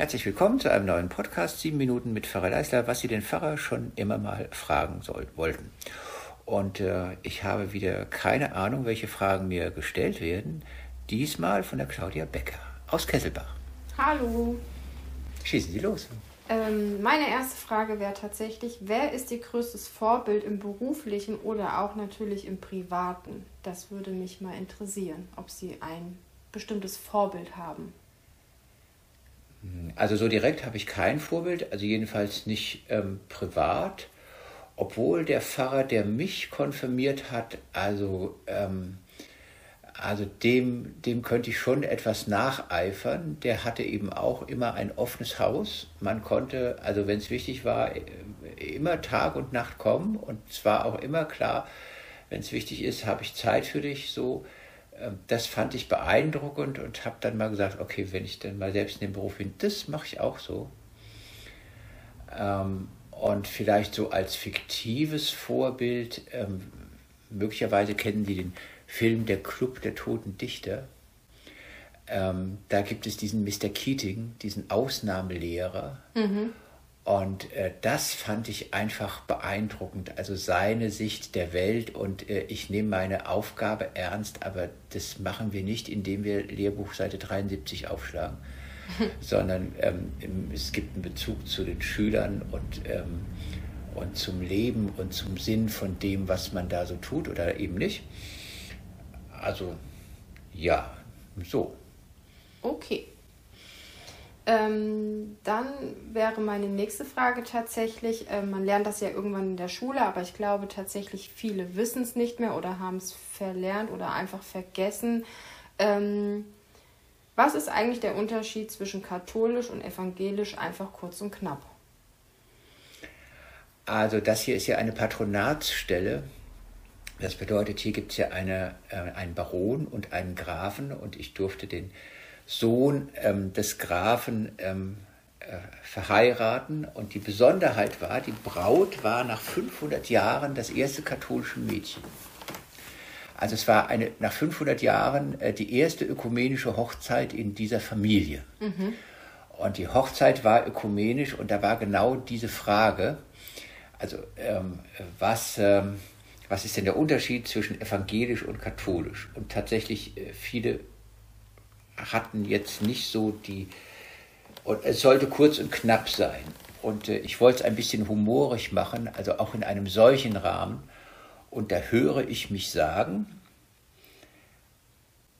Herzlich willkommen zu einem neuen Podcast, sieben Minuten mit Pfarrer Leisler, was Sie den Pfarrer schon immer mal fragen soll, wollten. Und äh, ich habe wieder keine Ahnung, welche Fragen mir gestellt werden. Diesmal von der Claudia Becker aus Kesselbach. Hallo. Schießen Sie los. Ähm, meine erste Frage wäre tatsächlich, wer ist Ihr größtes Vorbild im beruflichen oder auch natürlich im privaten? Das würde mich mal interessieren, ob Sie ein bestimmtes Vorbild haben. Also so direkt habe ich kein Vorbild, also jedenfalls nicht ähm, privat, obwohl der Pfarrer, der mich konfirmiert hat, also, ähm, also dem, dem könnte ich schon etwas nacheifern. Der hatte eben auch immer ein offenes Haus. Man konnte, also wenn es wichtig war, immer Tag und Nacht kommen und zwar auch immer klar, wenn es wichtig ist, habe ich Zeit für dich so. Ähm, das fand ich beeindruckend und habe dann mal gesagt, okay, wenn ich dann mal selbst in den Beruf bin, das mache ich auch so. Ähm, und vielleicht so als fiktives Vorbild, ähm, möglicherweise kennen Sie den Film Der Club der Toten Dichter. da gibt es diesen Mr. Keating, diesen Ausnahmelehrer. Mhm. Und äh, das fand ich einfach beeindruckend. Also seine Sicht der Welt und äh, ich nehme meine Aufgabe ernst, aber das machen wir nicht, indem wir Lehrbuch Seite 73 aufschlagen, sondern ähm, es gibt einen Bezug zu den Schülern und, ähm, und zum Leben und zum Sinn von dem, was man da so tut oder eben nicht. Also ja, so. Okay. Ähm, dann wäre meine nächste Frage tatsächlich, äh, man lernt das ja irgendwann in der Schule, aber ich glaube tatsächlich, viele wissen es nicht mehr oder haben es verlernt oder einfach vergessen. Ähm, was ist eigentlich der Unterschied zwischen katholisch und evangelisch, einfach kurz und knapp? Also das hier ist ja eine Patronatsstelle. Das bedeutet, hier gibt es ja eine, äh, einen Baron und einen Grafen und ich durfte den Sohn ähm, des Grafen ähm, äh, verheiraten. Und die Besonderheit war, die Braut war nach 500 Jahren das erste katholische Mädchen. Also es war eine, nach 500 Jahren äh, die erste ökumenische Hochzeit in dieser Familie. Mhm. Und die Hochzeit war ökumenisch und da war genau diese Frage, also ähm, was, ähm, was ist denn der Unterschied zwischen evangelisch und katholisch? Und tatsächlich äh, viele hatten jetzt nicht so die, und es sollte kurz und knapp sein. Und äh, ich wollte es ein bisschen humorig machen, also auch in einem solchen Rahmen. Und da höre ich mich sagen,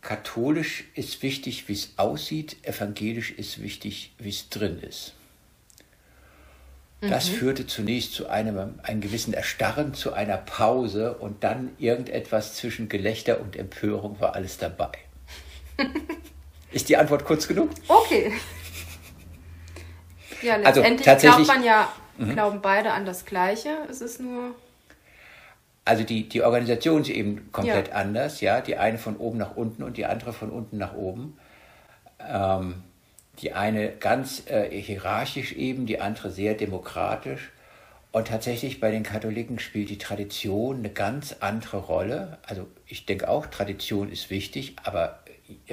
katholisch ist wichtig, wie es aussieht, evangelisch ist wichtig, wie es drin ist. Das mhm. führte zunächst zu einem, einem gewissen Erstarren, zu einer Pause und dann irgendetwas zwischen Gelächter und Empörung war alles dabei. Ist die Antwort kurz genug? Okay. Ja, also letztendlich also, glaubt man ja, mhm. glauben beide an das Gleiche. Es ist nur. Also die, die Organisation ist eben komplett ja. anders, ja. Die eine von oben nach unten und die andere von unten nach oben. Ähm, die eine ganz äh, hierarchisch eben, die andere sehr demokratisch. Und tatsächlich bei den Katholiken spielt die Tradition eine ganz andere Rolle. Also ich denke auch, Tradition ist wichtig, aber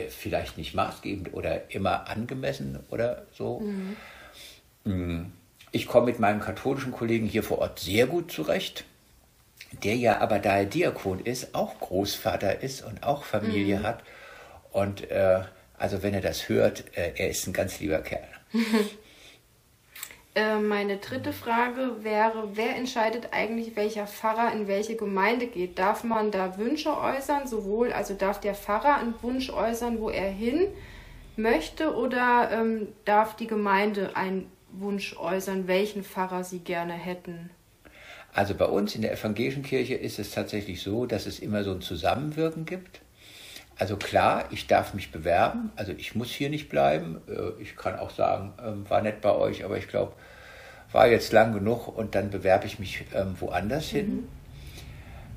vielleicht nicht maßgebend oder immer angemessen oder so. Mhm. Mm. Ich komme mit meinem katholischen Kollegen hier vor Ort sehr gut zurecht, der ja aber, da er Diakon ist, auch Großvater ist und auch Familie mhm. hat. Und äh, also wenn er das hört, äh, er ist ein ganz lieber Kerl. Äh, meine dritte Frage wäre, wer entscheidet eigentlich, welcher Pfarrer in welche Gemeinde geht? Darf man da Wünsche äußern, sowohl, also darf der Pfarrer einen Wunsch äußern, wo er hin möchte, oder ähm, darf die Gemeinde einen Wunsch äußern, welchen Pfarrer sie gerne hätten? Also bei uns in der evangelischen Kirche ist es tatsächlich so, dass es immer so ein Zusammenwirken gibt. Also klar, ich darf mich bewerben, also ich muss hier nicht bleiben. Äh, ich kann auch sagen, ähm, war nett bei euch, aber ich glaube, war jetzt lang genug und dann bewerbe ich mich ähm, woanders mhm. hin.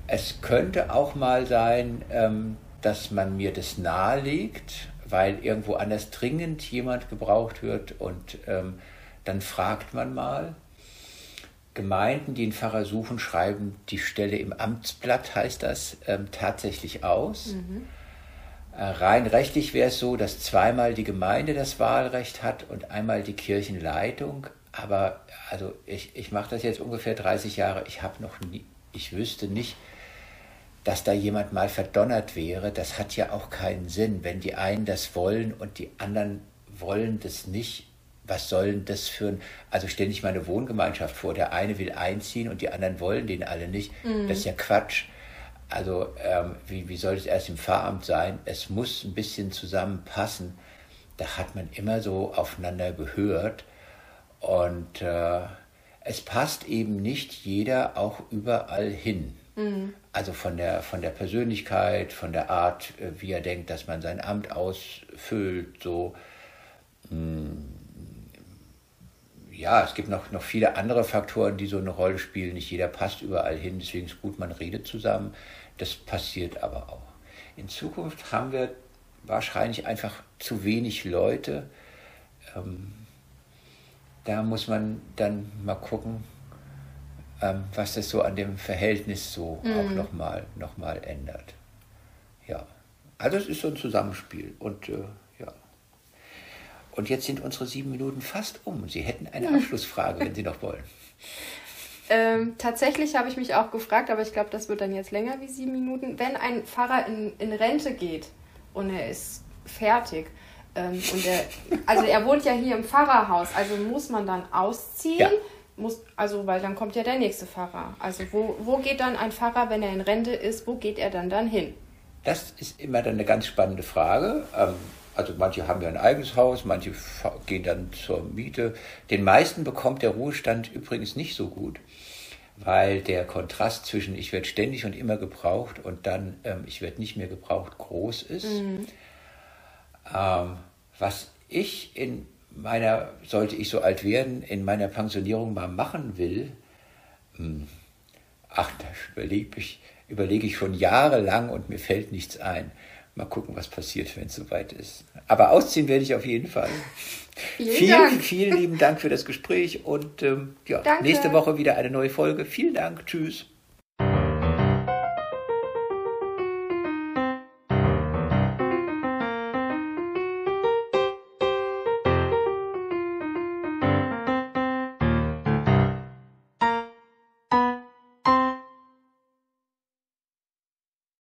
Es könnte auch mal sein, ähm, dass man mir das nahelegt, weil irgendwo anders dringend jemand gebraucht wird und dann fragt man mal. Gemeinden, die einen Pfarrer suchen, schreiben die Stelle im Amtsblatt, heißt das, tatsächlich aus. Mhm rein rechtlich wäre es so, dass zweimal die Gemeinde das Wahlrecht hat und einmal die Kirchenleitung. Aber also ich, ich mache das jetzt ungefähr 30 Jahre. Ich habe noch nie, ich wüsste nicht, dass da jemand mal verdonnert wäre. Das hat ja auch keinen Sinn, wenn die einen das wollen und die anderen wollen das nicht. Was soll denn das für ein, also stell dich mal eine Wohngemeinschaft vor, der eine will einziehen und die anderen wollen den alle nicht. Mhm. Das ist ja Quatsch. Also ähm, wie, wie soll es erst im Pfarramt sein? Es muss ein bisschen zusammenpassen. Da hat man immer so aufeinander gehört. Und äh, es passt eben nicht jeder auch überall hin. Mhm. Also von der, von der Persönlichkeit, von der Art, äh, wie er denkt, dass man sein Amt ausfüllt, so. Mh, hm, ja, es gibt noch, noch viele andere Faktoren, die so eine Rolle spielen. Nicht jeder passt überall hin, deswegen ist es gut, man redet zusammen. Das passiert aber auch. In Zukunft haben wir wahrscheinlich einfach zu wenig Leute. Ähm, da muss man dann mal gucken, ähm, was das so an dem Verhältnis so mhm. auch nochmal noch mal ändert. Ja, also es ist so ein Zusammenspiel und äh. Und jetzt sind unsere sieben Minuten fast um. Sie hätten eine Abschlussfrage, wenn Sie noch wollen. Ähm, tatsächlich habe ich mich auch gefragt, aber ich glaube, das wird dann jetzt länger wie sieben Minuten. Wenn ein Pfarrer in, in Rente geht und er ist fertig, ähm, und er, also er wohnt ja hier im Pfarrerhaus, also muss man dann ausziehen? Ja. Muss, also, weil dann kommt ja der nächste Pfarrer. Also, wo, wo geht dann ein Pfarrer, wenn er in Rente ist, wo geht er dann dann hin? Das ist immer dann eine ganz spannende Frage. Ähm, also, manche haben ja ein eigenes Haus, manche gehen dann zur Miete. Den meisten bekommt der Ruhestand übrigens nicht so gut, weil der Kontrast zwischen ich werde ständig und immer gebraucht und dann ähm, ich werde nicht mehr gebraucht groß ist. Mhm. Ähm, was ich in meiner, sollte ich so alt werden, in meiner Pensionierung mal machen will, hm, ach, da überlege ich, überlege ich schon jahrelang und mir fällt nichts ein. Mal gucken, was passiert, wenn es soweit ist. Aber ausziehen werde ich auf jeden Fall. Vielen, vielen, Dank. vielen lieben Dank für das Gespräch und ähm, ja, nächste Woche wieder eine neue Folge. Vielen Dank. Tschüss.